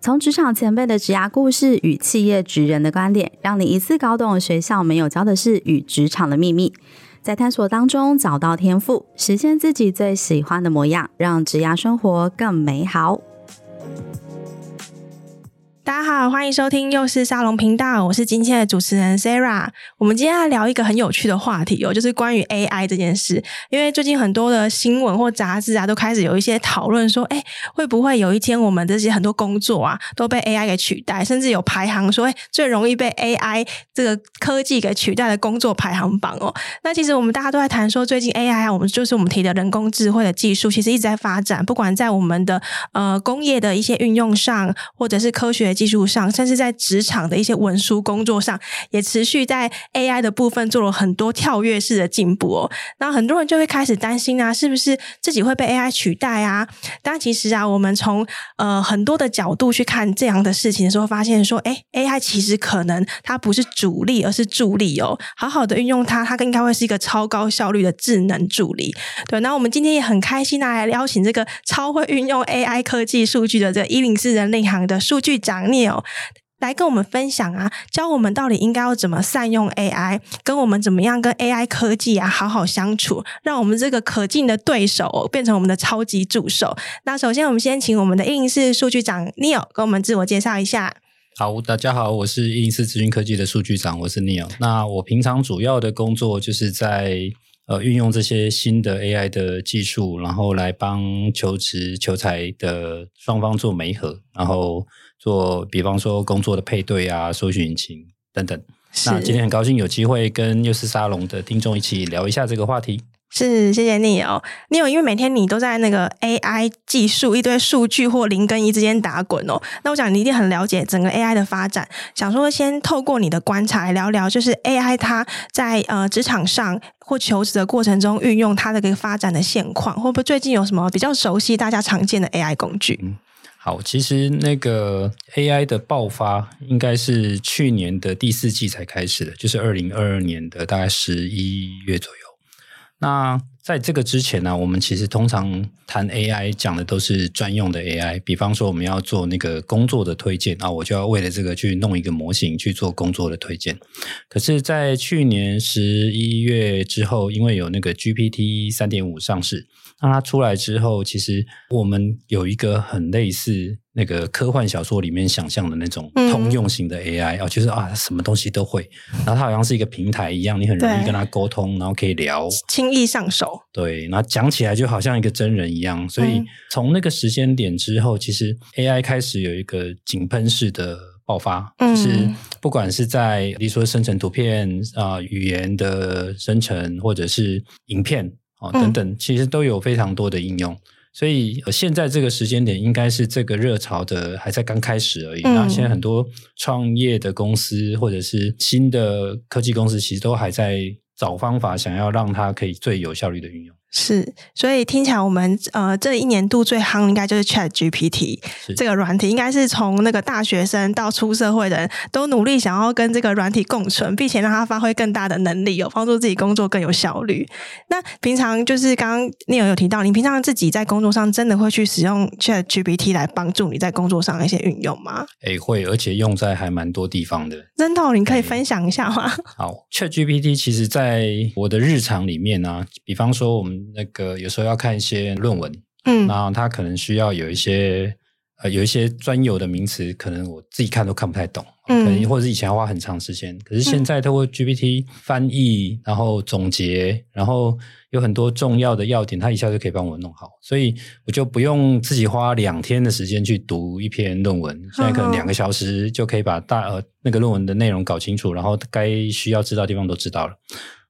从职场前辈的职涯故事与企业职人的观点，让你一次搞懂学校没有教的事与职场的秘密，在探索当中找到天赋，实现自己最喜欢的模样，让职涯生活更美好。大家好，欢迎收听又是沙龙频道，我是今天的主持人 Sarah。我们今天要聊一个很有趣的话题哦，就是关于 AI 这件事。因为最近很多的新闻或杂志啊，都开始有一些讨论说，哎，会不会有一天我们这些很多工作啊都被 AI 给取代？甚至有排行说，哎，最容易被 AI 这个科技给取代的工作排行榜哦。那其实我们大家都在谈说，最近 AI 啊，我们就是我们提的人工智慧的技术，其实一直在发展，不管在我们的呃工业的一些运用上，或者是科学。技术上，甚至在职场的一些文书工作上，也持续在 AI 的部分做了很多跳跃式的进步哦。那很多人就会开始担心啊，是不是自己会被 AI 取代啊？但其实啊，我们从呃很多的角度去看这样的事情的时候，发现说，哎，AI 其实可能它不是主力，而是助力哦。好好的运用它，它应该会是一个超高效率的智能助理。对，那我们今天也很开心啊，来邀请这个超会运用 AI 科技数据的这一零四人力行的数据长。Neil 来跟我们分享啊，教我们到底应该要怎么善用 AI，跟我们怎么样跟 AI 科技啊好好相处，让我们这个可敬的对手变成我们的超级助手。那首先，我们先请我们的一零四数据长 Neil 跟我们自我介绍一下。好，大家好，我是一零四资讯科技的数据长，我是 Neil。那我平常主要的工作就是在呃运用这些新的 AI 的技术，然后来帮求职求才的双方做媒合，然后。做，比方说工作的配对啊，搜寻引擎等等。那今天很高兴有机会跟幼师沙龙的听众一起聊一下这个话题。是，谢谢你哦。你有因为每天你都在那个 AI 技术一堆数据或零跟一之间打滚哦。那我想你一定很了解整个 AI 的发展。想说先透过你的观察来聊聊，就是 AI 它在呃职场上或求职的过程中运用它的这个发展的现况，会不会最近有什么比较熟悉大家常见的 AI 工具？嗯好，其实那个 AI 的爆发应该是去年的第四季才开始的，就是二零二二年的大概十一月左右。那在这个之前呢，我们其实通常谈 AI 讲的都是专用的 AI，比方说我们要做那个工作的推荐啊，我就要为了这个去弄一个模型去做工作的推荐。可是，在去年十一月之后，因为有那个 GPT 三点五上市。那它出来之后，其实我们有一个很类似那个科幻小说里面想象的那种通用型的 AI 啊、嗯，就是啊，什么东西都会，然后它好像是一个平台一样，你很容易跟它沟通，然后可以聊，轻易上手。对，然后讲起来就好像一个真人一样。所以从那个时间点之后，其实 AI 开始有一个井喷式的爆发，嗯，就是不管是在比如说生成图片啊、呃、语言的生成，或者是影片。哦，等等，其实都有非常多的应用，嗯、所以现在这个时间点应该是这个热潮的还在刚开始而已。那、嗯、现在很多创业的公司或者是新的科技公司，其实都还在找方法，想要让它可以最有效率的运用。是，所以听起来我们呃这一年度最夯应该就是 Chat GPT 这个软体，应该是从那个大学生到出社会的人都努力想要跟这个软体共存，并且让它发挥更大的能力，有帮助自己工作更有效率。那平常就是刚刚 Neil 有提到，你平常自己在工作上真的会去使用 Chat GPT 来帮助你在工作上的一些运用吗？诶，会，而且用在还蛮多地方的。真的，你可以分享一下吗？好，Chat GPT 其实在我的日常里面呢、啊，比方说我们。那个有时候要看一些论文，嗯，然后他可能需要有一些呃有一些专有的名词，可能我自己看都看不太懂，嗯，可能或者是以前要花很长时间，可是现在透过 GPT 翻译，然后总结，然后有很多重要的要点，他一下就可以帮我弄好，所以我就不用自己花两天的时间去读一篇论文，现在可能两个小时就可以把大呃那个论文的内容搞清楚，然后该需要知道的地方都知道了。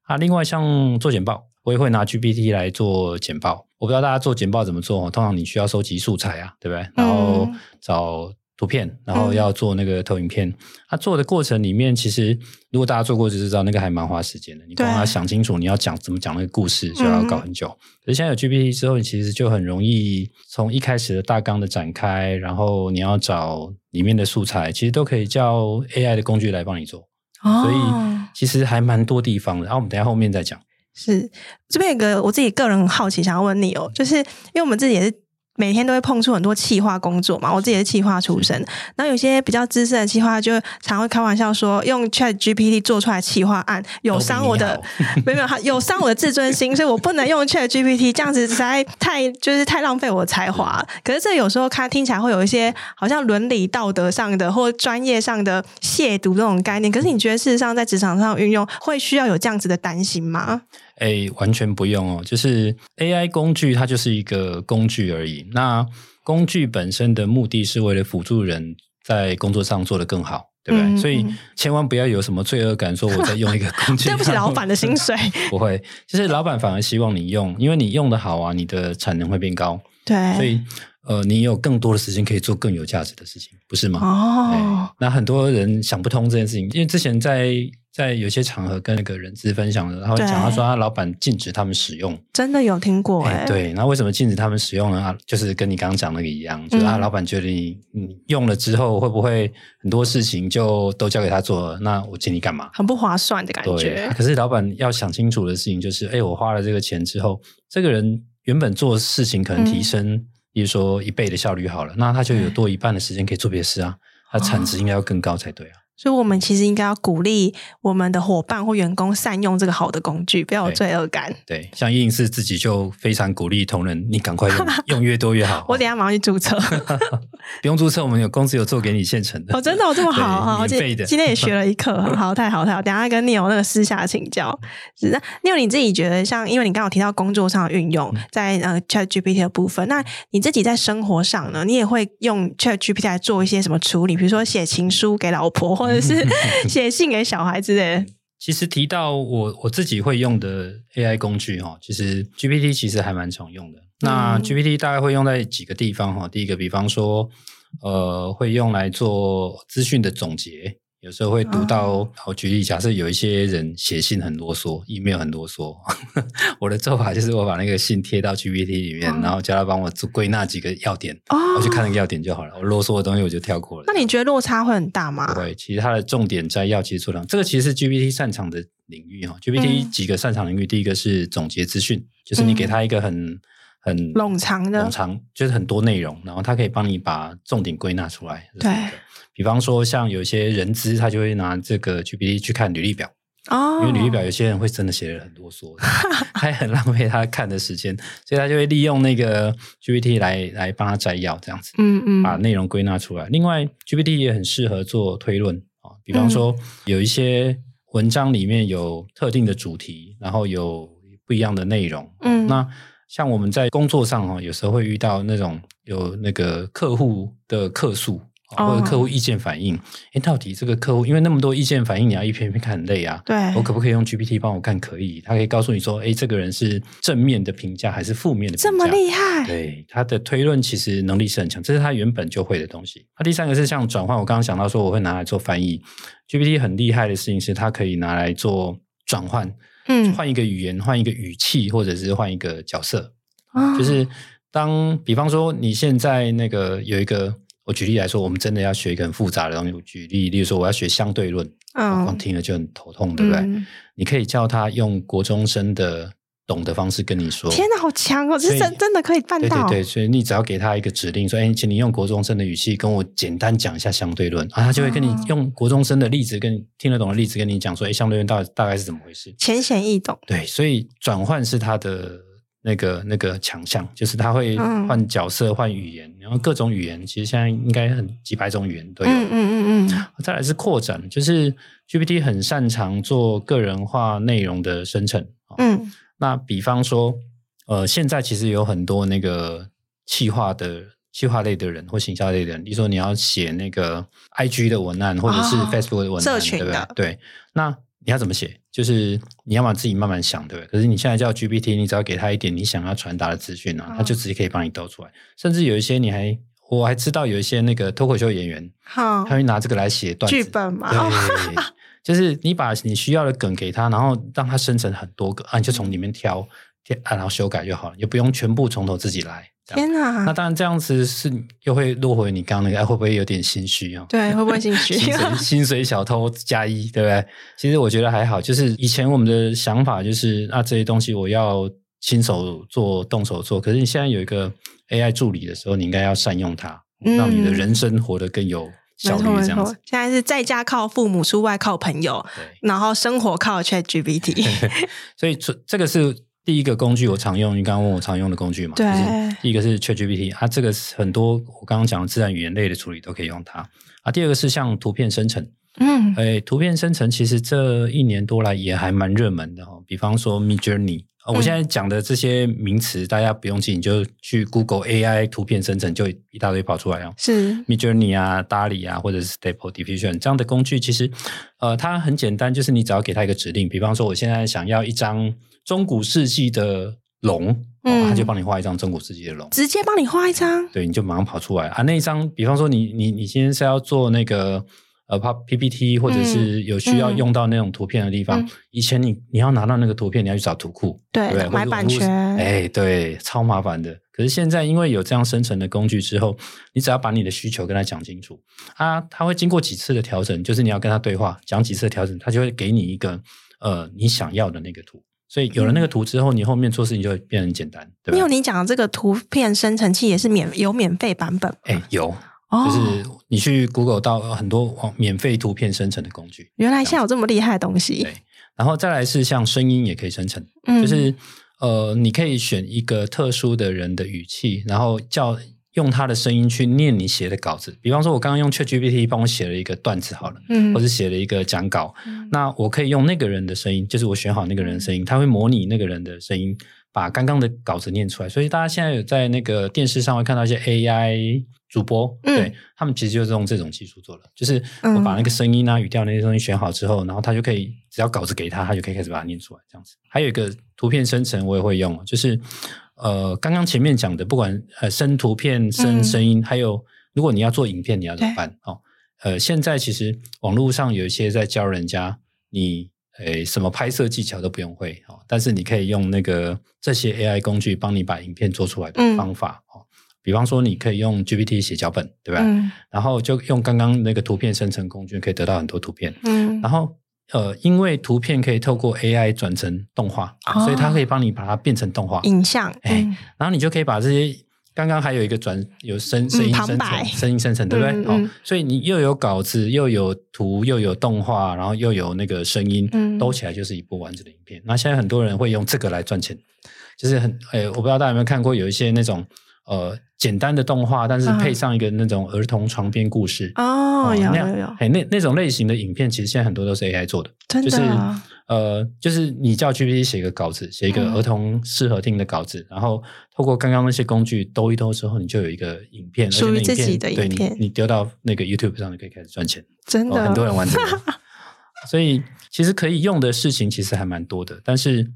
啊，另外像做简报。我也会拿 GPT 来做简报，我不知道大家做简报怎么做。通常你需要收集素材啊，对不对？然后找图片，然后要做那个投影片。他、嗯、做的过程里面，其实如果大家做过就知道，那个还蛮花时间的。你光要想清楚你要讲怎么讲那个故事，就要搞很久。嗯、可是现在有 GPT 之后，你其实就很容易从一开始的大纲的展开，然后你要找里面的素材，其实都可以叫 AI 的工具来帮你做。哦、所以其实还蛮多地方的。然后我们等一下后面再讲。是这边有个我自己个人很好奇，想要问你哦，就是因为我们自己也是。每天都会碰触很多企划工作嘛，我自己是企划出身，然后有些比较资深的企划就常会开玩笑说，用 Chat GPT 做出来企划案有伤我的，没有没有，有伤我的自尊心，所以我不能用 Chat GPT，这样子实在太就是太浪费我的才华。可是这有时候看听起来会有一些好像伦理道德上的或专业上的亵渎这种概念，可是你觉得事实上在职场上运用会需要有这样子的担心吗？哎，完全不用哦，就是 AI 工具，它就是一个工具而已。那工具本身的目的是为了辅助人在工作上做得更好，对不对？嗯、所以千万不要有什么罪恶感，说我在用一个工具，对不起老板的薪水。不会，就是老板反而希望你用，因为你用的好啊，你的产能会变高。对，所以呃，你有更多的时间可以做更有价值的事情，不是吗？哦，那很多人想不通这件事情，因为之前在。在有些场合跟那个人资分享的，然后讲他说他老板禁止他们使用，真的有听过哎、欸。对，那为什么禁止他们使用呢？就是跟你刚刚讲那个一样，就是他老板觉得你你用了之后会不会很多事情就都交给他做了？那我请你干嘛？很不划算的感觉。可是老板要想清楚的事情就是，哎，我花了这个钱之后，这个人原本做事情可能提升，嗯、比如说一倍的效率好了，那他就有多一半的时间可以做别的事啊，他产值应该要更高才对啊。所以，我们其实应该要鼓励我们的伙伴或员工善用这个好的工具，不要有罪恶感。对，对像104自己就非常鼓励同仁，你赶快用，用越多越好。我等下马上去注册，不用注册，我们有公司有做给你现成的。哦，真的，哦，这么好哈！免费的。今天也学了一课，好，太好太好。等下跟 Neil 那个私下请教。是那 Neil 你自己觉得，像因为你刚刚有提到工作上的运用，在呃 ChatGPT 的部分，那你自己在生活上呢，你也会用 ChatGPT 来做一些什么处理？比如说写情书给老婆，或者是。写信给小孩之类。其实提到我我自己会用的 AI 工具哈，其实 GPT 其实还蛮常用的。那 GPT 大概会用在几个地方哈。第一个，比方说，呃，会用来做资讯的总结。有时候会读到，好举例，假设有一些人写信很啰嗦，email 很啰嗦，我的做法就是我把那个信贴到 GPT 里面，然后叫他帮我做归纳几个要点，我去看那个要点就好了。我啰嗦的东西我就跳过了。那你觉得落差会很大吗？不会，其实它的重点摘要其实做到，这个其实是 GPT 擅长的领域哈。GPT 几个擅长领域，第一个是总结资讯，就是你给他一个很很冗长的，冗长就是很多内容，然后它可以帮你把重点归纳出来。对。比方说，像有些人资，他就会拿这个 GPT 去看履历表哦，因为履历表有些人会真的写了很多说，还很浪费他看的时间，所以他就会利用那个 GPT 来来帮他摘要，这样子，嗯嗯，把内容归纳出来。另外，GPT 也很适合做推论啊，比方说有一些文章里面有特定的主题，然后有不一样的内容，嗯，那像我们在工作上哈，有时候会遇到那种有那个客户的客诉。或者客户意见反映，哎、oh.，到底这个客户因为那么多意见反映，你要一篇一篇看很累啊。对，我可不可以用 GPT 帮我看？可以，他可以告诉你说，哎，这个人是正面的评价还是负面的评价？这么厉害？对，他的推论其实能力是很强，这是他原本就会的东西。那第三个是像转换，我刚刚想到说我会拿来做翻译，GPT 很厉害的事情是它可以拿来做转换，嗯，换一个语言，换一个语气，或者是换一个角色，啊、就是当比方说你现在那个有一个。我举例来说，我们真的要学一个很复杂的东西。我举例，例如说，我要学相对论，啊，光听了就很头痛，对不对？嗯、你可以叫他用国中生的懂的方式跟你说。天哪，好强哦！这真真的可以办到。对对对，所以你只要给他一个指令，说：“哎，请你用国中生的语气跟我简单讲一下相对论。”啊，他就会跟你用国中生的例子，跟你听得懂的例子跟你讲说：“哎，相对论大大概是怎么回事？”浅显易懂。对，所以转换是他的。那个那个强项就是他会换角色、换语言，然后各种语言，其实现在应该很几百种语言都有。嗯嗯嗯。再来是扩展，就是 GPT 很擅长做个人化内容的生成。嗯。那比方说，呃，现在其实有很多那个企划的企划类的人或行销类的人，比如说你要写那个 IG 的文案，或者是 Facebook 的文案，对不对？对。那你要怎么写？就是你要么自己慢慢想，对不对？可是你现在叫 GPT，你只要给他一点你想要传达的资讯啊，他就直接可以帮你兜出来。甚至有一些你还我还知道有一些那个脱口秀演员，他会拿这个来写剧本嘛，对，就是你把你需要的梗给他，然后让他生成很多个啊，你就从里面挑，然后修改就好了，也不用全部从头自己来。天哪！那当然这样子是又会落回你刚刚那个，会不会有点心虚啊？对，会不会心虚？薪水薪水小偷加一，对不对？其实我觉得还好，就是以前我们的想法就是，啊这些东西我要亲手做、动手做。可是你现在有一个 AI 助理的时候，你应该要善用它，让你的人生活得更有效率。这样子，现在是在家靠父母，出外靠朋友，然后生活靠 ChatGPT。所以这这个是。第一个工具我常用，你刚刚问我常用的工具嘛？对，第一个是 ChatGPT，它这个很多我刚刚讲的自然语言类的处理都可以用它。啊，第二个是像图片生成，嗯，哎，图片生成其实这一年多来也还蛮热门的哈。比方说 Midjourney，啊，我现在讲的这些名词大家不用记，你就去 Google AI 图片生成，就一大堆跑出来哦。是 Midjourney 啊，DALL-E 啊，或者是 Stable Diffusion 这样的工具，其实呃，它很简单，就是你只要给它一个指令，比方说我现在想要一张。中古世纪的龙，嗯、哦，他就帮你画一张中古世纪的龙，直接帮你画一张，对，你就马上跑出来啊。那一张，比方说你你你今天是要做那个呃 PPT，或者是有需要用到那种图片的地方，以前你你要拿到那个图片，你要去找图库，对，对买版权，哎，对，超麻烦的。可是现在因为有这样生成的工具之后，你只要把你的需求跟他讲清楚，啊，他会经过几次的调整，就是你要跟他对话，讲几次的调整，他就会给你一个呃你想要的那个图。所以有了那个图之后，嗯、你后面做事情就会变得很简单，对吧？因为你讲的这个图片生成器也是免有免费版本，哎，有，哦、就是你去 Google 到很多免费图片生成的工具。原来现在有这么厉害的东西。对，然后再来是像声音也可以生成，嗯、就是呃，你可以选一个特殊的人的语气，然后叫。用他的声音去念你写的稿子，比方说，我刚刚用 ChatGPT 帮我写了一个段子，好了，嗯，或者写了一个讲稿，嗯、那我可以用那个人的声音，就是我选好那个人的声音，他会模拟那个人的声音，把刚刚的稿子念出来。所以大家现在有在那个电视上会看到一些 AI 主播，嗯、对他们其实就是用这种技术做的，就是我把那个声音啊、语调那些东西选好之后，然后他就可以只要稿子给他，他就可以开始把它念出来，这样子。还有一个图片生成，我也会用，就是。呃，刚刚前面讲的，不管呃生图片、生声音，嗯、还有如果你要做影片，你要怎么办？哦，呃，现在其实网络上有一些在教人家，你诶什么拍摄技巧都不用会哦，但是你可以用那个这些 AI 工具帮你把影片做出来的方法、嗯、哦。比方说，你可以用 GPT 写脚本，对吧？嗯、然后就用刚刚那个图片生成工具，可以得到很多图片。嗯，然后。呃，因为图片可以透过 AI 转成动画，哦、所以它可以帮你把它变成动画影像。哎，嗯、然后你就可以把这些刚刚还有一个转有声声音生成，嗯、声音生成，对不对？哦，所以你又有稿子，又有图，又有动画，然后又有那个声音，嗯，兜起来就是一部完整的影片。那现在很多人会用这个来赚钱，就是很哎，我不知道大家有没有看过，有一些那种。呃，简单的动画，但是配上一个那种儿童床边故事。哦，有有有，哎，那那种类型的影片，其实现在很多都是 AI 做的，真的，就是呃，就是你叫 GPT 写一个稿子，写一个儿童适合听的稿子，然后透过刚刚那些工具兜一兜之后，你就有一个影片，属于自己的影片，你丢到那个 YouTube 上就可以开始赚钱，真的，很多人玩这个，所以其实可以用的事情其实还蛮多的，但是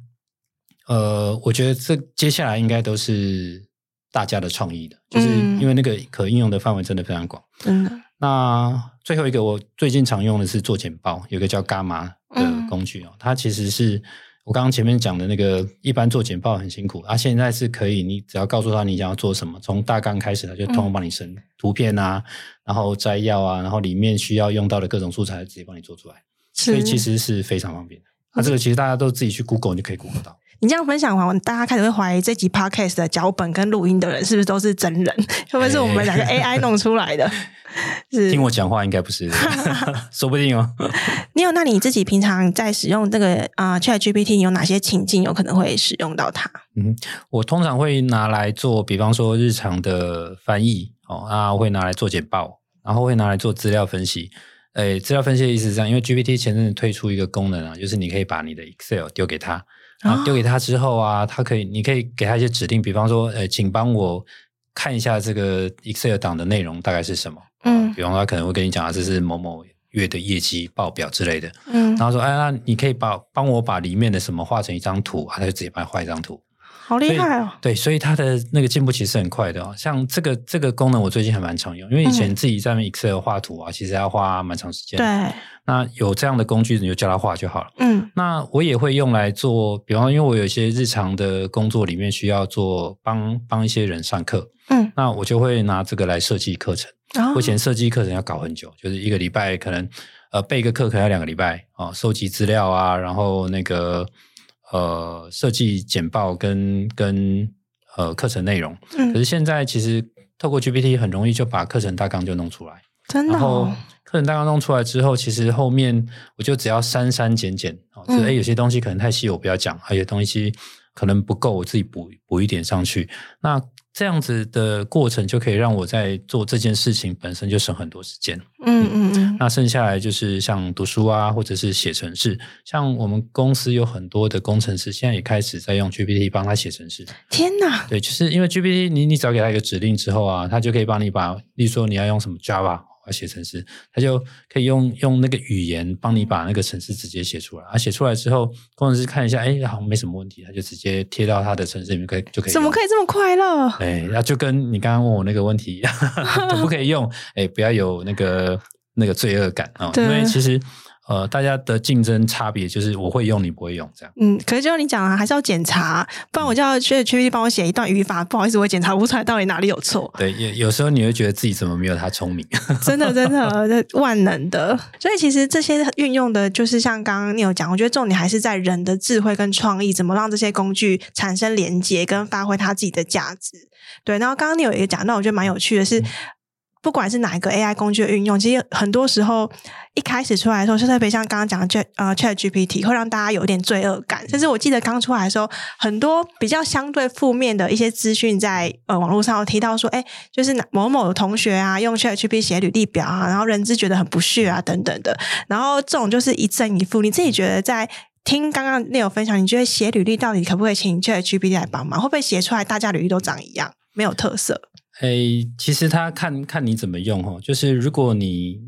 呃，我觉得这接下来应该都是。大家的创意的，就是因为那个可应用的范围真的非常广。嗯，那最后一个我最近常用的是做简报，有个叫 Gamma 的工具哦，嗯、它其实是我刚刚前面讲的那个一般做简报很辛苦，啊，现在是可以，你只要告诉他你想要做什么，从大纲开始，他就通通帮你生图片啊，嗯、然后摘要啊，然后里面需要用到的各种素材直接帮你做出来，所以其实是非常方便的。那、这个其实大家都自己去 Google 你就可以 Google 到。你这样分享完，大家开始会怀疑这集 podcast 的脚本跟录音的人是不是都是真人？会不会是我们两个 AI 弄出来的？是听我讲话应该不是，说不定哦。你有？那你自己平常在使用这个啊、呃、ChatGPT，你有哪些情境有可能会使用到它？嗯，我通常会拿来做，比方说日常的翻译哦，啊，会拿来做简报，然后会拿来做资料分析。诶，资料分析的意思是这样，因为 GPT 前阵子推出一个功能啊，就是你可以把你的 Excel 丢给他。然后丢给他之后啊，他可以，你可以给他一些指令，比方说，呃，请帮我看一下这个 Excel 档的内容大概是什么。嗯，比方说他可能会跟你讲啊，这是某某月的业绩报表之类的。嗯，然后说，哎，那你可以把帮我把里面的什么画成一张图，他就直接帮你画一张图。好厉害哦！对，所以它的那个进步其实很快的哦。像这个这个功能，我最近还蛮常用，因为以前自己在 Excel 画图啊，嗯、其实要花蛮长时间。对，那有这样的工具，你就叫他画就好了。嗯，那我也会用来做，比方说，因为我有一些日常的工作里面需要做帮帮一些人上课，嗯，那我就会拿这个来设计课程。哦、我以前设计课程要搞很久，就是一个礼拜可能呃备一个课可能要两个礼拜啊，收集资料啊，然后那个。呃，设计简报跟跟呃课程内容，嗯，可是现在其实透过 GPT 很容易就把课程大纲就弄出来，真的、哦。然后课程大纲弄出来之后，其实后面我就只要删删减减，哦，就是诶有些东西可能太细，我不要讲；还有东西可能不够，我自己补补一点上去。那这样子的过程就可以让我在做这件事情本身就省很多时间。嗯嗯嗯。那剩下来就是像读书啊，或者是写程式。像我们公司有很多的工程师，现在也开始在用 GPT 帮他写程式。天哪！对，就是因为 GPT，你你只要给他一个指令之后啊，他就可以帮你把，例如说你要用什么 Java。要写程式，他就可以用用那个语言帮你把那个程式直接写出来。啊，写出来之后，工程师看一下，哎，好像没什么问题，他就直接贴到他的程式里面，可以就可以。怎么可以这么快乐？哎，那就跟你刚刚问我那个问题一样，可不可以用？哎，不要有那个那个罪恶感啊，哦，因为其实。呃，大家的竞争差别就是我会用，你不会用，这样。嗯，可是就像你讲了，还是要检查，不然我叫 ChatGPT 帮我写一段语法，不好意思，我检查不出来到底哪里有错。对，有有时候你会觉得自己怎么没有他聪明？真的，真的，万能的。所以其实这些运用的，就是像刚刚你有讲，我觉得重点还是在人的智慧跟创意，怎么让这些工具产生连接跟发挥它自己的价值。对，然后刚刚你有一个讲那，我觉得蛮有趣的是。嗯不管是哪一个 AI 工具的运用，其实很多时候一开始出来的时候，就特别像刚刚讲的 Chat 呃 ChatGPT，会让大家有一点罪恶感。甚至我记得刚出来的时候，很多比较相对负面的一些资讯在呃网络上有提到说，哎，就是某某的同学啊，用 ChatGPT 写履历表啊，然后人资觉得很不屑啊等等的。然后这种就是一正一负。你自己觉得在听刚刚 Neil 分享，你觉得写履历到底可不可以请 ChatGPT 来帮忙？会不会写出来大家履历都长一样，没有特色？诶、欸，其实他看看你怎么用哈，就是如果你，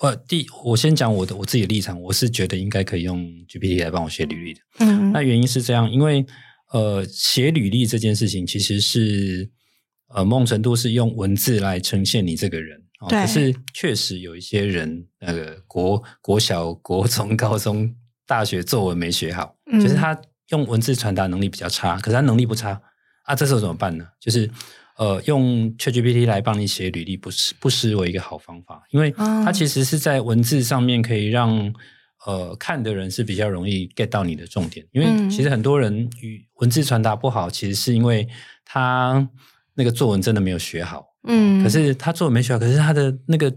呃，第我先讲我的我自己的立场，我是觉得应该可以用 GPT 来帮我写履历的。嗯，那原因是这样，因为呃，写履历这件事情其实是呃某种程度是用文字来呈现你这个人。对。可是确实有一些人，那个国国小、国中、高中、大学作文没学好，嗯，就是他用文字传达能力比较差，可是他能力不差啊，这时候怎么办呢？就是。呃，用 ChatGPT 来帮你写履历，不失不失为一个好方法，因为它其实是在文字上面可以让呃看的人是比较容易 get 到你的重点。因为其实很多人语文字传达不好，其实是因为他那个作文真的没有学好。嗯，可是他作文没学好，可是他的那个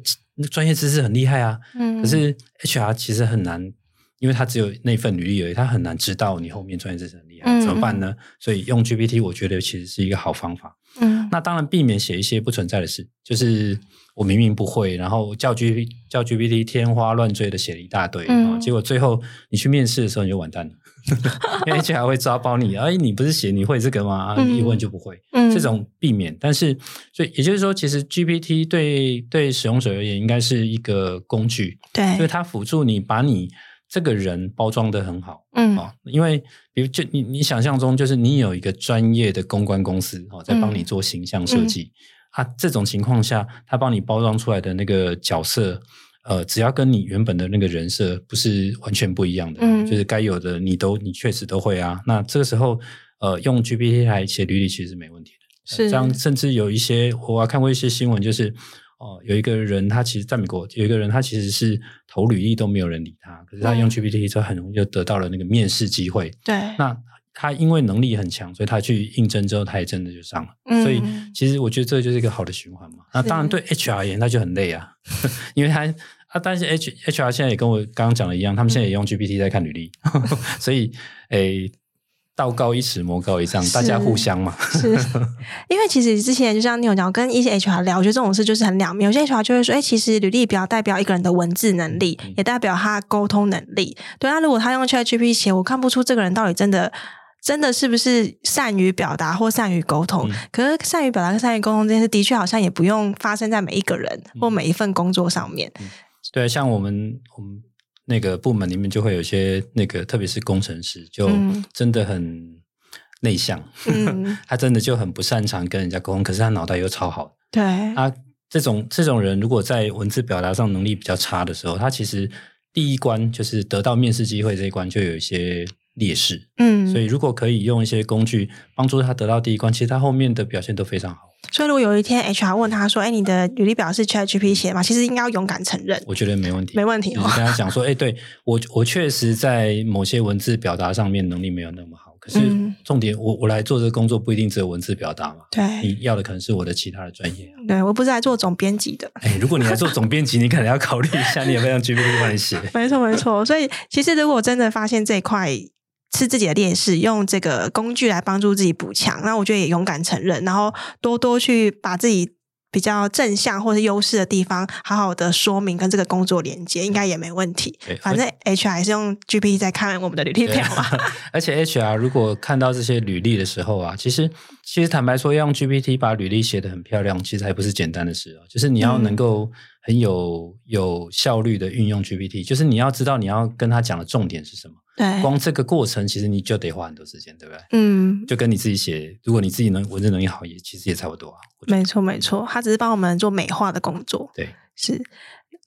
专业知识很厉害啊。嗯，可是 HR 其实很难，因为他只有那份履历而已，他很难知道你后面专业知识很厉害，怎么办呢？所以用 GPT，我觉得其实是一个好方法。嗯，那当然避免写一些不存在的事，就是我明明不会，然后叫 G 叫 GPT 天花乱坠的写了一大堆，嗯，结果最后你去面试的时候你就完蛋了，因为 HR 会抓包你，哎，你不是写你会这个吗？嗯、一问就不会，嗯，这种避免。但是，所以也就是说，其实 GPT 对对使用者而言应该是一个工具，对，所以它辅助你把你。这个人包装得很好，嗯，哦，因为比如就你你想象中，就是你有一个专业的公关公司哦，在帮你做形象设计，嗯。嗯、啊，这种情况下，他帮你包装出来的那个角色，呃，只要跟你原本的那个人设不是完全不一样的，嗯，就是该有的你都你确实都会啊，那这个时候，呃，用 GPT 来写履历其实是没问题的，是、呃、这样，甚至有一些我还看过一些新闻，就是。哦，有一个人，他其实在美国有一个人，他其实是投履历都没有人理他，可是他用 GPT 就很容易就得到了那个面试机会。对，那他因为能力很强，所以他去应征之后，他也真的就上了。嗯，所以其实我觉得这就是一个好的循环嘛。那当然对 HR 而言，那就很累啊，因为他啊，但是 H HR 现在也跟我刚刚讲的一样，他们现在也用 GPT 在看履历，嗯、所以诶。道高一尺，魔高一丈，大家互相嘛。是，因为其实之前就像你有讲，跟一些 HR 聊，我觉得这种事就是很两面。有些 HR 就会说，哎、欸，其实履历表代表一个人的文字能力，嗯、也代表他沟通能力。对，那如果他用 ChatGPT 写，我看不出这个人到底真的真的是不是善于表达或善于沟通。嗯、可是善于表达跟善于沟通这件事，的确好像也不用发生在每一个人或每一份工作上面。嗯、对，像我们我们。那个部门里面就会有一些那个，特别是工程师，就真的很、嗯、内向，嗯、他真的就很不擅长跟人家沟通，可是他脑袋又超好。对，他这种这种人，如果在文字表达上能力比较差的时候，他其实第一关就是得到面试机会这一关就有一些劣势。嗯，所以如果可以用一些工具帮助他得到第一关，其实他后面的表现都非常好。所以，如果有一天 HR 问他说：“哎，你的履历表是 ChatGPT 写吗？”其实应该要勇敢承认。我觉得没问题，没问题。你跟他讲说：“哎，对我，我确实在某些文字表达上面能力没有那么好。可是重点，我我来做这个工作不一定只有文字表达嘛。对，你要的可能是我的其他的专业。对，我不是来做总编辑的。哎，如果你来做总编辑，你可能要考虑一下，你有没有让 GPT 帮你写。没错，没错。所以，其实如果真的发现这一块，是自己的劣势，用这个工具来帮助自己补强。那我觉得也勇敢承认，然后多多去把自己比较正向或是优势的地方，好好的说明跟这个工作连接，应该也没问题。反正 HR 还是用 GPT 在看我们的履历表嘛。而且 HR 如果看到这些履历的时候啊，其实其实坦白说，要用 GPT 把履历写得很漂亮，其实还不是简单的事哦。就是你要能够很有有效率的运用 GPT，就是你要知道你要跟他讲的重点是什么。对，光这个过程其实你就得花很多时间，对不对？嗯，就跟你自己写，如果你自己能文字能力好，也其实也差不多啊。没错，没错，他只是帮我们做美化的工作。对，是。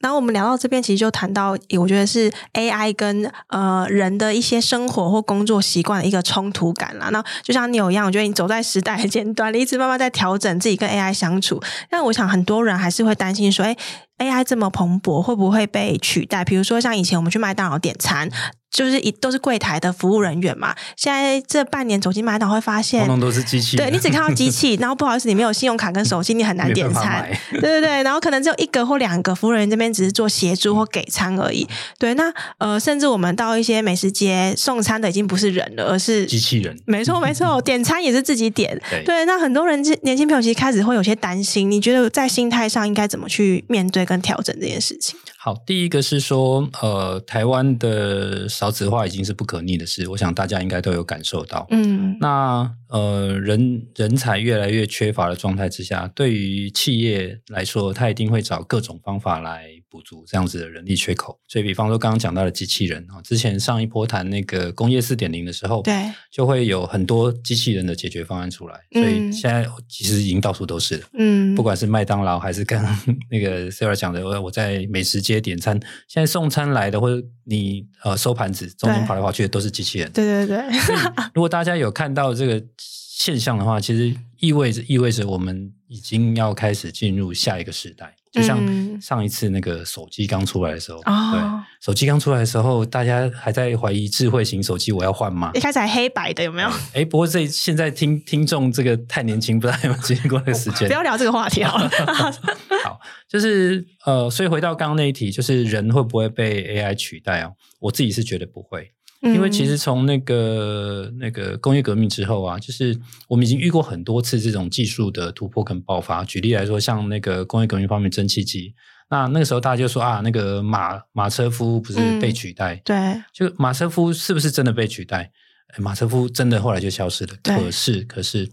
然后我们聊到这边，其实就谈到，我觉得是 AI 跟呃人的一些生活或工作习惯的一个冲突感啦。那就像你有一样，我觉得你走在时代的尖端，你一直慢慢在调整自己跟 AI 相处。但我想很多人还是会担心说，哎，AI 这么蓬勃，会不会被取代？比如说像以前我们去麦当劳点餐。就是一都是柜台的服务人员嘛，现在这半年走进麦当劳会发现，通通都是机器。对，你只看到机器，然后不好意思，你没有信用卡跟手机，你很难点餐。对对对，然后可能只有一个或两个服务人员这边只是做协助或给餐而已。对，那呃，甚至我们到一些美食街送餐的已经不是人了，而是机器人。没错没错，点餐也是自己点。对，对，那很多人年轻朋友其实开始会有些担心，你觉得在心态上应该怎么去面对跟调整这件事情？好，第一个是说，呃，台湾的少子化已经是不可逆的事，我想大家应该都有感受到。嗯，那呃，人人才越来越缺乏的状态之下，对于企业来说，他一定会找各种方法来补足这样子的人力缺口。所以，比方说刚刚讲到的机器人啊，之前上一波谈那个工业四点零的时候，对，就会有很多机器人的解决方案出来。所以现在其实已经到处都是了。嗯，不管是麦当劳还是刚刚那个 Sarah 讲的，我我在美食街点餐，现在送餐来的或者你呃收盘子，中间跑来跑去的都是机器人。对对对。如果大家有看到这个现象的话，其实意味着意味着我们已经要开始进入下一个时代。就像上一次那个手机刚出来的时候，嗯、对，手机刚出来的时候，大家还在怀疑智慧型手机我要换吗？一开始还黑白的有没有？哎，不过这现在听听众这个太年轻，不知道有没有经历过那个时间。不要聊这个话题好了。好，就是呃，所以回到刚刚那一题，就是人会不会被 AI 取代哦？我自己是觉得不会。因为其实从那个那个工业革命之后啊，就是我们已经遇过很多次这种技术的突破跟爆发。举例来说，像那个工业革命方面蒸汽机，那那个时候大家就说啊，那个马马车夫不是被取代？嗯、对，就马车夫是不是真的被取代？马车夫真的后来就消失了。可是，可是。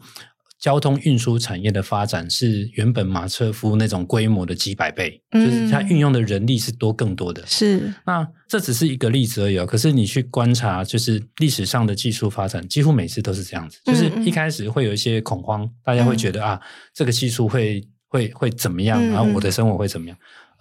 交通运输产业的发展是原本马车夫那种规模的几百倍，嗯、就是它运用的人力是多更多的。是，那这只是一个例子而已哦。可是你去观察，就是历史上的技术发展，几乎每次都是这样子。就是一开始会有一些恐慌，嗯、大家会觉得、嗯、啊，这个技术会会会怎么样？然后我的生活会怎么样？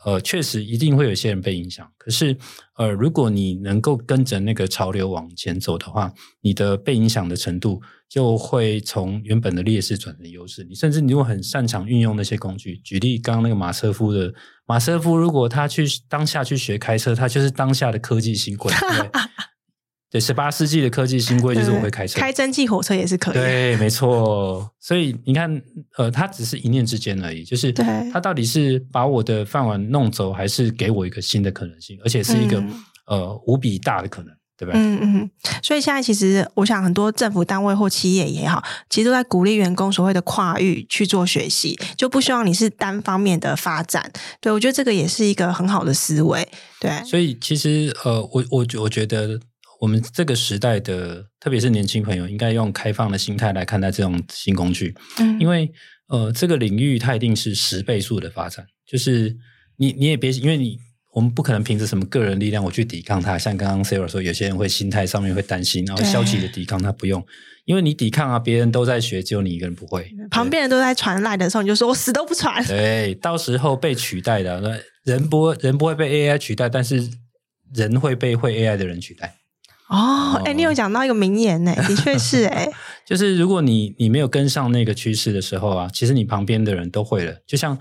呃，确实一定会有些人被影响。可是，呃，如果你能够跟着那个潮流往前走的话，你的被影响的程度。就会从原本的劣势转成优势。你甚至你如果很擅长运用那些工具，举例刚刚那个马车夫的马车夫，如果他去当下去学开车，他就是当下的科技新贵。对，十八世纪的科技新贵就是我会开车，开蒸汽火车也是可以。对，没错。所以你看，呃，他只是一念之间而已，就是他到底是把我的饭碗弄走，还是给我一个新的可能性，而且是一个、嗯、呃无比大的可能。对吧？嗯嗯，所以现在其实我想，很多政府单位或企业也好，其实都在鼓励员工所谓的跨域去做学习，就不希望你是单方面的发展。对，我觉得这个也是一个很好的思维。对，所以其实呃，我我我觉得我们这个时代的，特别是年轻朋友，应该用开放的心态来看待这种新工具。嗯，因为呃，这个领域它一定是十倍速的发展，就是你你也别因为你。我们不可能凭着什么个人力量我去抵抗它。像刚刚 Sarah 说，有些人会心态上面会担心，然后消极的抵抗，它不用，因为你抵抗啊，别人都在学，只有你一个人不会。旁边人都在传赖的时候，你就说我死都不传。对，到时候被取代的，那人不人不会被 AI 取代，但是人会被会 AI 的人取代。哦，哎、欸，你有讲到一个名言呢，的确是哎，就是如果你你没有跟上那个趋势的时候啊，其实你旁边的人都会了。就像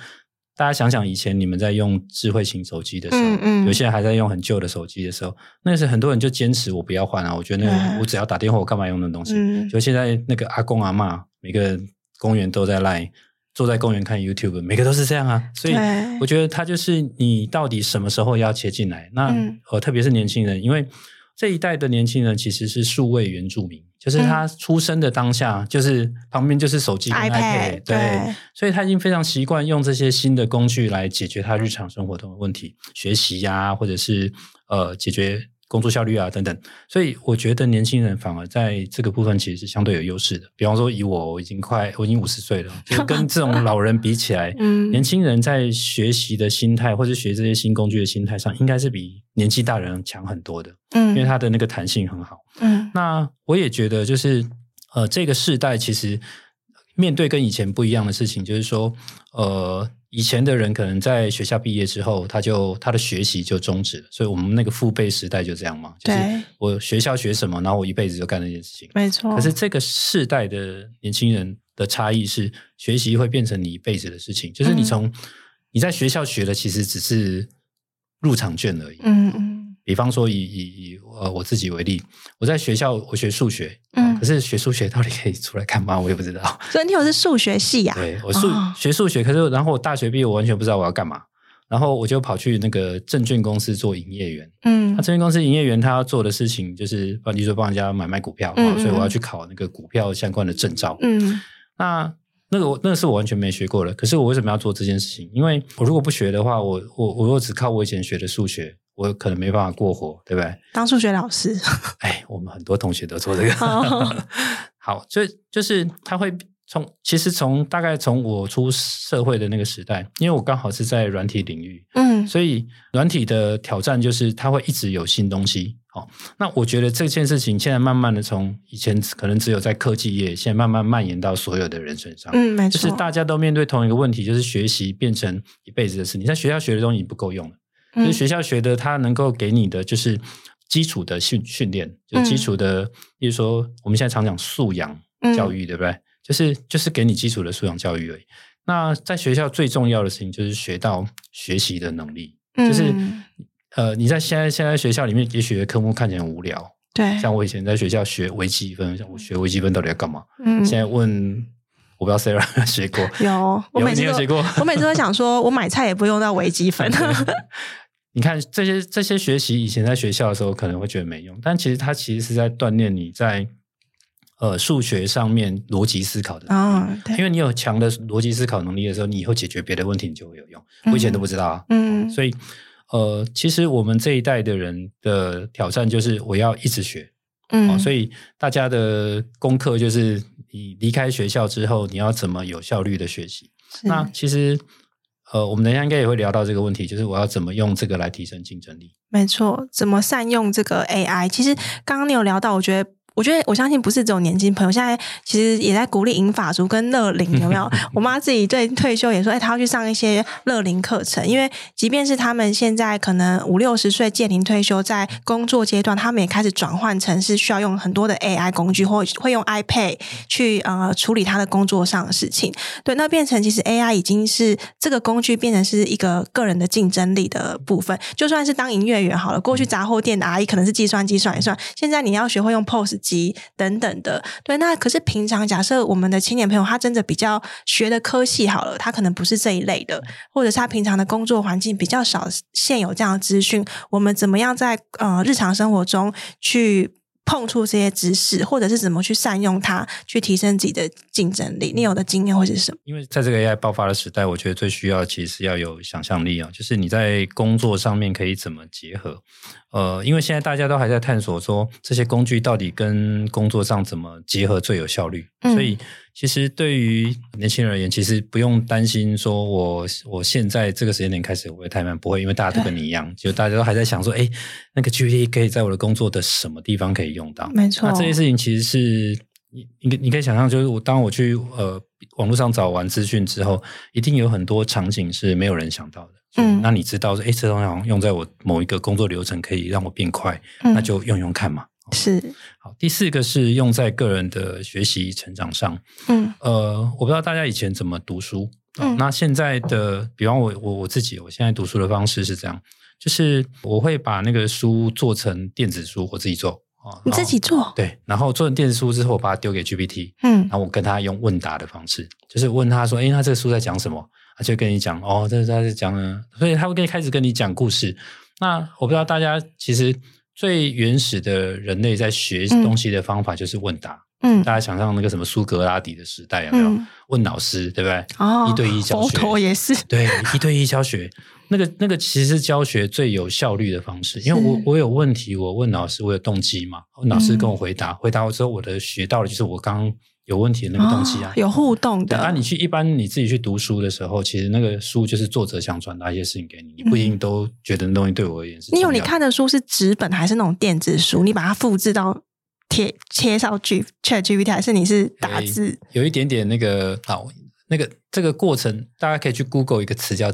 大家想想以前你们在用智慧型手机的时候，嗯嗯，有些人还在用很旧的手机的时候，那时候很多人就坚持我不要换啊，我觉得那个、嗯、我只要打电话，我干嘛用那东西？嗯、就现在那个阿公阿妈，每个公园都在赖，坐在公园看 YouTube，每个都是这样啊。所以我觉得他就是你到底什么时候要切进来？那、嗯、呃，特别是年轻人，因为。这一代的年轻人其实是数位原住民，就是他出生的当下，嗯、就是旁边就是手机跟 iPad，, 对，对，所以他已经非常习惯用这些新的工具来解决他日常生活中的问题，学习呀、啊，或者是呃解决。工作效率啊，等等，所以我觉得年轻人反而在这个部分其实是相对有优势的。比方说，以我，我已经快，我已经五十岁了，就跟这种老人比起来，嗯，年轻人在学习的心态，或者学这些新工具的心态上，应该是比年纪大人强很多的，嗯，因为他的那个弹性很好，嗯。那我也觉得，就是呃，这个世代其实面对跟以前不一样的事情，就是说，呃。以前的人可能在学校毕业之后，他就他的学习就终止了，所以我们那个父辈时代就这样嘛，就是我学校学什么，然后我一辈子就干那件事情。没错。可是这个世代的年轻人的差异是，学习会变成你一辈子的事情，就是你从、嗯、你在学校学的其实只是入场券而已。嗯嗯。比方说以，以以以呃我自己为例，我在学校我学数学，嗯，可是学数学到底可以出来干嘛？我也不知道。所以你有是数学系呀？对，我数、哦、学数学，可是然后我大学毕业，我完全不知道我要干嘛，然后我就跑去那个证券公司做营业员。嗯，那证券公司营业员他要做的事情就是，帮你说帮人家买卖股票，嗯，所以我要去考那个股票相关的证照。嗯，那那个我那个是我完全没学过的，可是我为什么要做这件事情？因为我如果不学的话，我我我如果只靠我以前学的数学。我可能没办法过活，对不对？当数学老师，哎，我们很多同学都做这个。好，所以就是他会从，其实从大概从我出社会的那个时代，因为我刚好是在软体领域，嗯，所以软体的挑战就是它会一直有新东西。好，那我觉得这件事情现在慢慢的从以前可能只有在科技业，现在慢慢蔓延到所有的人身上。嗯，没错，就是大家都面对同一个问题，就是学习变成一辈子的事。你在学校学的东西不够用了。就是学校学的，它能够给你的就是基础的训训练，就基础的，比如说我们现在常讲素养教育，对不对？就是就是给你基础的素养教育而已。那在学校最重要的事情就是学到学习的能力，就是呃，你在现在现在学校里面也许的科目看起来很无聊，对，像我以前在学校学微积分，像我学微积分到底要干嘛？嗯，现在问我不知道 Sarah 学过，有，我每次都有学过，我每次都想说，我买菜也不用到微积分。你看这些这些学习，以前在学校的时候可能会觉得没用，但其实它其实是在锻炼你在呃数学上面逻辑思考的。哦，对，因为你有强的逻辑思考能力的时候，你以后解决别的问题你就会有用。我以前都不知道啊。嗯，所以呃，其实我们这一代的人的挑战就是我要一直学。嗯，哦，所以大家的功课就是你离开学校之后，你要怎么有效率的学习？那其实。呃，我们等一下应该也会聊到这个问题，就是我要怎么用这个来提升竞争力。没错，怎么善用这个 AI？其实刚刚你有聊到，我觉得。我觉得我相信不是这种年轻朋友，现在其实也在鼓励银发族跟乐龄，有没有？我妈自己对退休也说，哎，她要去上一些乐龄课程，因为即便是他们现在可能五六十岁届龄退休，在工作阶段，他们也开始转换成是需要用很多的 AI 工具，或会用 iPad 去呃处理他的工作上的事情。对，那变成其实 AI 已经是这个工具变成是一个个人的竞争力的部分。就算是当营业员好了，过去杂货店的阿姨可能是计算机算一算，现在你要学会用 POS。级等等的，对，那可是平常假设我们的青年朋友他真的比较学的科系好了，他可能不是这一类的，或者是他平常的工作环境比较少现有这样的资讯，我们怎么样在呃日常生活中去碰触这些知识，或者是怎么去善用它，去提升自己的竞争力？你有的经验会是什么？因为在这个 AI 爆发的时代，我觉得最需要其实是要有想象力啊，就是你在工作上面可以怎么结合。呃，因为现在大家都还在探索说这些工具到底跟工作上怎么结合最有效率，嗯、所以其实对于年轻人而言，其实不用担心说我我现在这个时间点开始会不会太慢，不会，因为大家都跟你一样，就大家都还在想说，哎，那个 GPT 可以在我的工作的什么地方可以用到？没错，那这些事情其实是你你你可以想象，就是我当我去呃网络上找完资讯之后，一定有很多场景是没有人想到的。嗯，那你知道说，哎，这东西好像用在我某一个工作流程，可以让我变快，嗯、那就用用看嘛。是。好，第四个是用在个人的学习成长上。嗯，呃，我不知道大家以前怎么读书。嗯，那现在的，比方我我我自己，我现在读书的方式是这样，就是我会把那个书做成电子书，我自己做。你自己做？对，然后做成电子书之后，我把它丢给 GPT。嗯，然后我跟他用问答的方式，就是问他说，哎，那这个书在讲什么？他就跟你讲哦，这是他在讲呢，所以他会跟你开始跟你讲故事。那我不知道大家其实最原始的人类在学东西的方法就是问答。嗯，大家想象那个什么苏格拉底的时代有没有？嗯、问老师对不对？哦，一对一教学。佛陀也是。对，一对一教学，那个那个其实是教学最有效率的方式。因为我我有问题，我问老师，我有动机嘛？老师跟我回答，嗯、回答完之后，我的学到的就是我刚。有问题的那个动机啊，哦、有互动的。那、啊、你去一般你自己去读书的时候，其实那个书就是作者想传达一些事情给你，你不一定都觉得那东西对我而言是。你有你看的书是纸本还是那种电子书？你把它复制到贴贴上去 ChatGPT，还是你是打字？有一点点那个好，那个这个过程，大家可以去 Google 一个词叫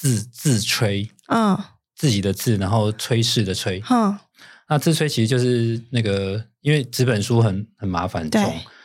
自自吹，嗯，自己的自，然后吹式的吹，嗯，那自吹其实就是那个，因为纸本书很很麻烦，对。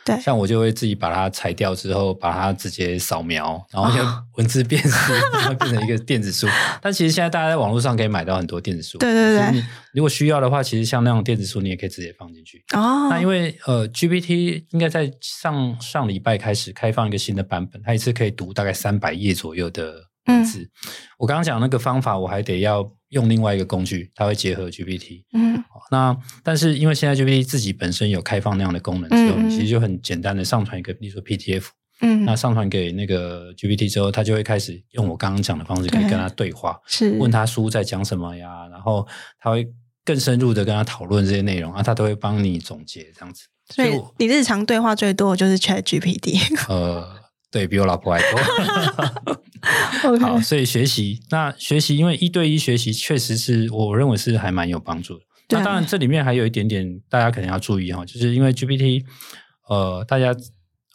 对像我就会自己把它裁掉之后，把它直接扫描，然后用文字辨识，然后变成一个电子书。但其实现在大家在网络上可以买到很多电子书。对对对。如果需要的话，其实像那种电子书，你也可以直接放进去。哦。那因为呃，GPT 应该在上上礼拜开始开放一个新的版本，它一次可以读大概三百页左右的文字。嗯。我刚刚讲那个方法，我还得要。用另外一个工具，它会结合 GPT。嗯，那但是因为现在 GPT 自己本身有开放那样的功能之后，嗯、其实就很简单的上传一个，比如说 PDF。嗯，那上传给那个 GPT 之后，它就会开始用我刚刚讲的方式，可以跟他对话，是问他书在讲什么呀，然后他会更深入的跟他讨论这些内容啊，他都会帮你总结这样子。所以你日常对话最多的就是 Chat GPT。呃。对，比我老婆还多。好，所以学习，那学习，因为一对一学习确实是我认为是还蛮有帮助的。那当然，这里面还有一点点大家可能要注意哈，就是因为 GPT，呃，大家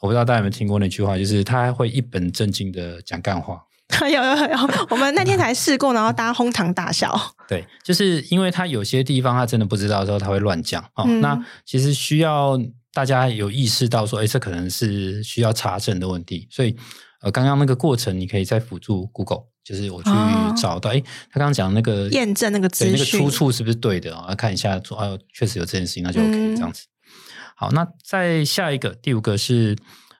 我不知道大家有没有听过那句话，就是他会一本正经的讲干话。有有有，我们那天才试过，然后大家哄堂大笑。对，就是因为他有些地方他真的不知道的时候，他会乱讲哦。嗯、那其实需要。大家有意识到说，哎，这可能是需要查证的问题，所以，呃，刚刚那个过程，你可以再辅助 Google，就是我去找到，哎、哦，他刚刚讲那个验证那个资讯，那个出处是不是对的啊？看一下，说啊，确实有这件事情，那就 OK，这样子。嗯、好，那再下一个，第五个是，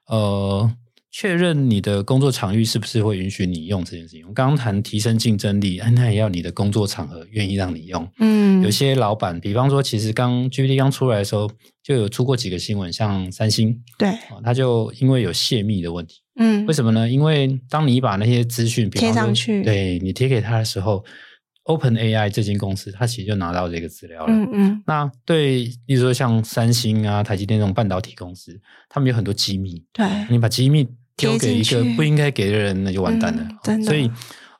呃。确认你的工作场域是不是会允许你用这件事情。我刚刚谈提升竞争力，那也要你的工作场合愿意让你用。嗯，有些老板，比方说，其实刚 GPT 刚出来的时候，就有出过几个新闻，像三星，对，他就因为有泄密的问题。嗯，为什么呢？因为当你把那些资讯贴上去，对你贴给他的时候，OpenAI 这间公司，他其实就拿到这个资料了。嗯嗯。那对，例如说像三星啊、台积电这种半导体公司，他们有很多机密。对，你把机密。丢给一个不应该给的人，那就完蛋了。嗯、真的。所以，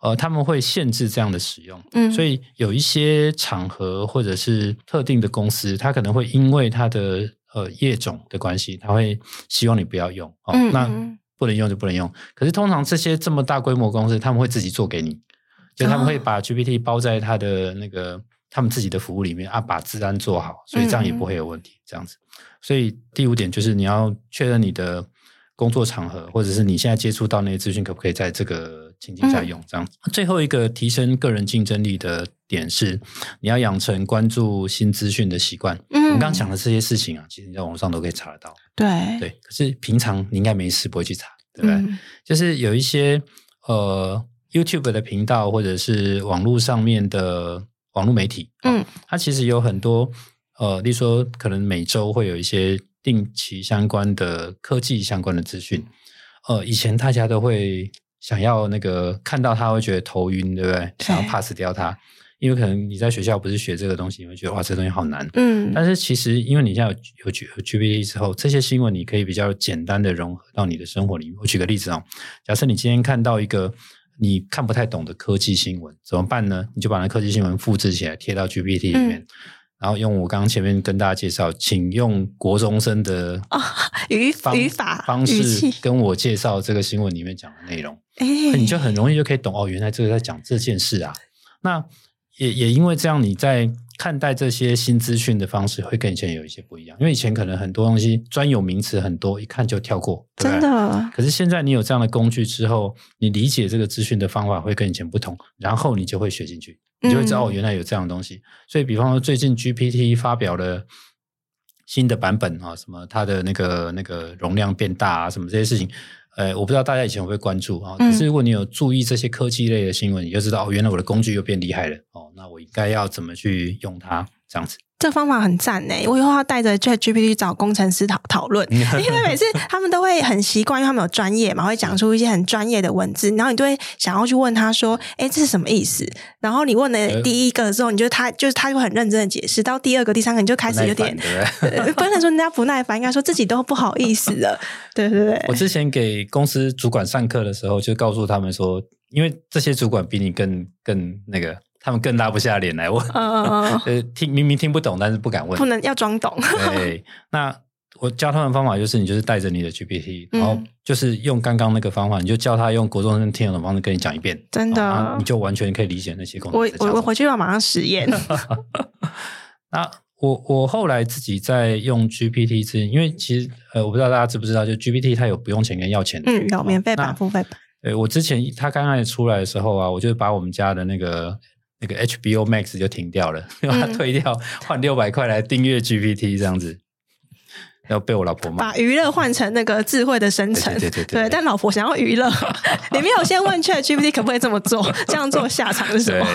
呃，他们会限制这样的使用。嗯，所以有一些场合或者是特定的公司，他可能会因为他的呃业种的关系，他会希望你不要用。哦，嗯、那不能用就不能用。可是通常这些这么大规模公司，他们会自己做给你，就他们会把 GPT 包在他的那个他们自己的服务里面啊，把治安做好，所以这样也不会有问题。这样子。所以第五点就是你要确认你的。工作场合，或者是你现在接触到那些资讯，可不可以在这个情境下用？嗯、这样，最后一个提升个人竞争力的点是，你要养成关注新资讯的习惯。嗯，我们刚刚讲的这些事情啊，其实你在网上都可以查得到。对对，可是平常你应该没事不会去查，对不对？嗯、就是有一些呃 YouTube 的频道，或者是网络上面的网络媒体，嗯，它其实有很多呃，例如说可能每周会有一些定期相关的科技相关的资讯。呃，以前大家都会想要那个看到它会觉得头晕，对不对？想要 pass 掉它。因为可能你在学校不是学这个东西，你会觉得哇，这个东西好难。嗯，但是其实因为你现在有有 GPT 之后，这些新闻你可以比较简单的融合到你的生活里面。我举个例子哦，假设你今天看到一个你看不太懂的科技新闻，怎么办呢？你就把那科技新闻复制起来贴到 GPT 里面，嗯、然后用我刚刚前面跟大家介绍，请用国中生的语语法方式跟我介绍这个新闻里面讲的内容，哎，你就很容易就可以懂哦，原来这个在讲这件事啊，那。也也因为这样，你在看待这些新资讯的方式会跟以前有一些不一样。因为以前可能很多东西专有名词很多，一看就跳过，对对？真的。可是现在你有这样的工具之后，你理解这个资讯的方法会跟以前不同，然后你就会学进去，你就会知道哦，原来有这样的东西。嗯。所以，比方说最近 GPT 发表了新的版本啊，什么它的那个那个容量变大啊，什么这些事情。呃，我不知道大家以前会不会关注啊？可是如果你有注意这些科技类的新闻，嗯、你就知道哦，原来我的工具又变厉害了哦。那我应该要怎么去用它？这样子。这方法很赞呢，我以后要带着 ChatGPT 找工程师讨讨论，因为每次他们都会很习惯，因为他们有专业嘛，会讲出一些很专业的文字，然后你就会想要去问他说：“哎，这是什么意思？”然后你问了第一个的时候，你就他就是他就很认真的解释，到第二个、第三个你就开始有点 不能说人家不耐烦，应该说自己都不好意思了。对对对。我之前给公司主管上课的时候，就告诉他们说，因为这些主管比你更更那个。他们更拉不下脸来问，呃，听明明听不懂，但是不敢问，不能要装懂。对，那我教他们的方法就是，你就是带着你的 GPT，然后就是用刚刚那个方法，你就教他用国中生听懂的方式跟你讲一遍，真的，你就完全可以理解那些功能。我我我回去要马上实验。那我我后来自己在用 GPT 之，因为其实呃，我不知道大家知不知道，就 GPT 它有不用钱跟要钱的，嗯，有免费版、付费版。对，我之前它刚开始出来的时候啊，我就把我们家的那个。那个 HBO Max 就停掉了，把它退掉，换六百块来订阅 GPT 这样子，要被我老婆骂。把娱乐换成那个智慧的生成，对对对，但老婆想要娱乐，你没有先问 ChatGPT 可不可以这么做？这样做下场是什么？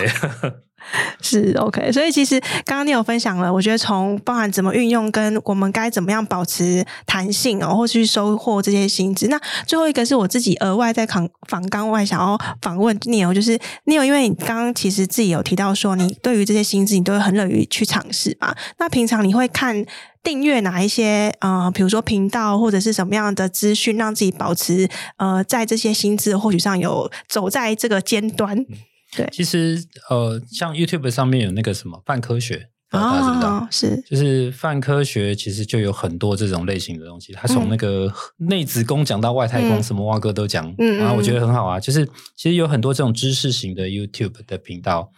是 OK，所以其实刚刚你有分享了，我觉得从包含怎么运用，跟我们该怎么样保持弹性哦，或去收获这些薪资。那最后一个是我自己额外在访访纲外想要访问 Neil，就是你有因为你刚刚其实自己有提到说，你对于这些薪资你都会很乐于去尝试嘛。那平常你会看订阅哪一些呃，比如说频道或者是什么样的资讯，让自己保持呃在这些薪资获取上有走在这个尖端。对，其实呃，像 YouTube 上面有那个什么泛科学，大家知道？哦，是，就是泛科学，其实就有很多这种类型的东西。他从那个内子宫讲到外太空，嗯、什么蛙哥都讲，嗯，然后我觉得很好啊。就是其实有很多这种知识型的 YouTube 的频道。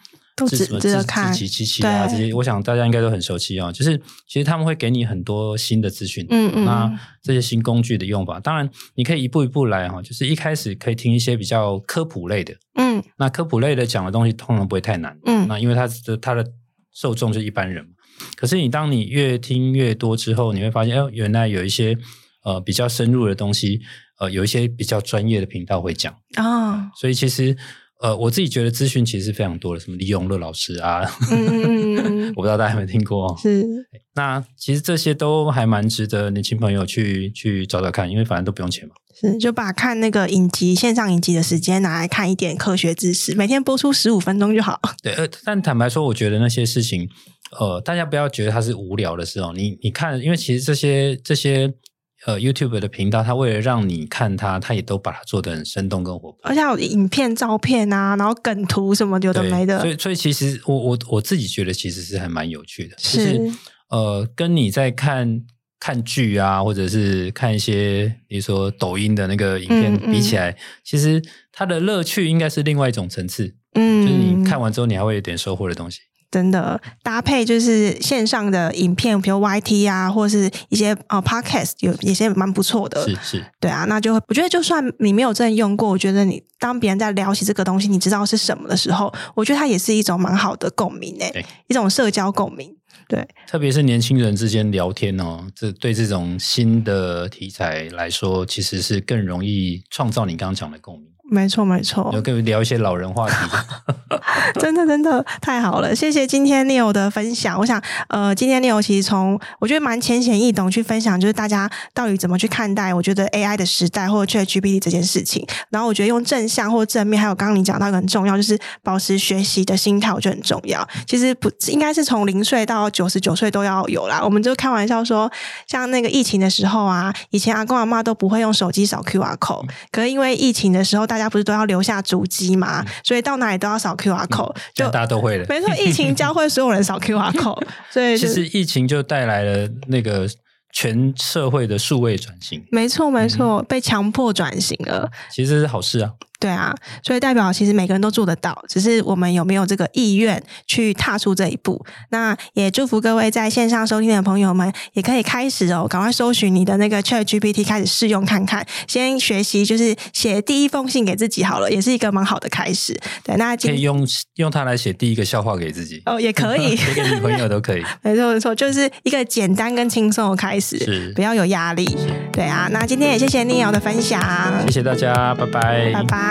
是什么自己机器啊？这些我想大家应该都很熟悉哦。就是其实他们会给你很多新的资讯，嗯嗯，那这些新工具的用法，当然你可以一步一步来哈。就是一开始可以听一些比较科普类的，嗯，那科普类的讲的东西通常不会太难，嗯，那因为它的它的受众就是一般人嘛。可是你当你越听越多之后，你会发现，哎，原来有一些呃比较深入的东西，呃，有一些比较专业的频道会讲啊，哦，所以其实。呃，我自己觉得资讯其实是非常多的，什么李永乐老师啊，嗯、我不知道大家有没有听过。是，那其实这些都还蛮值得年轻朋友去去找找看，因为反正都不用钱嘛。是，就把看那个影集线上影集的时间拿来看一点科学知识，每天播出十五分钟就好。对，呃，但坦白说，我觉得那些事情，呃，大家不要觉得它是无聊的事哦。你你看，因为其实这些这些。呃，YouTube 的频道，它为了让你看它，它也都把它做得很生动跟活泼，而且有影片、照片啊，然后梗图什么有的没的。所以，所以其实我我我自己觉得其实是还蛮有趣的，是就是呃，跟你在看看剧啊，或者是看一些比如说抖音的那个影片比起来，嗯嗯、其实它的乐趣应该是另外一种层次。嗯，就是你看完之后，你还会有点收获的东西。真的搭配就是线上的影片，比如 YT 啊，或是一些呃 Podcast，有一些蛮不错的。是是，对啊，那就我觉得就算你没有真的用过，我觉得你当别人在聊起这个东西，你知道是什么的时候，我觉得它也是一种蛮好的共鸣诶，一种社交共鸣。对，特别是年轻人之间聊天哦，这对这种新的题材来说，其实是更容易创造你刚刚讲的共鸣。没错，没错，有跟你聊一些老人话题，真的真的太好了，谢谢今天 Neil 的分享。我想，呃，今天 Neil 其实从我觉得蛮浅显易懂去分享，就是大家到底怎么去看待我觉得 AI 的时代或者 ChatGPT 这件事情。然后我觉得用正向或正面，还有刚刚你讲到一个很重要，就是保持学习的心态，我觉得很重要。其实不应该是从零岁到九十九岁都要有啦。我们就开玩笑说，像那个疫情的时候啊，以前阿公阿妈都不会用手机扫 QR code，可是因为疫情的时候，大家不是都要留下足迹嘛？所以到哪里都要扫 QR code，就大家都会了。没错，疫情教会所有人扫 QR code，所以其实疫情就带来了那个全社会的数位转型。没错，没错，被强迫转型了。其实是好事啊。对啊，所以代表其实每个人都做得到，只是我们有没有这个意愿去踏出这一步。那也祝福各位在线上收听的朋友们，也可以开始哦，赶快搜寻你的那个 ChatGPT 开始试用看看，先学习就是写第一封信给自己好了，也是一个蛮好的开始。对，那可以用用它来写第一个笑话给自己哦，也可以 写给女朋友都可以。没错没错，就是一个简单跟轻松的开始，是不要有压力。对啊，那今天也谢谢 Neil 的分享，谢谢大家，拜拜，拜拜。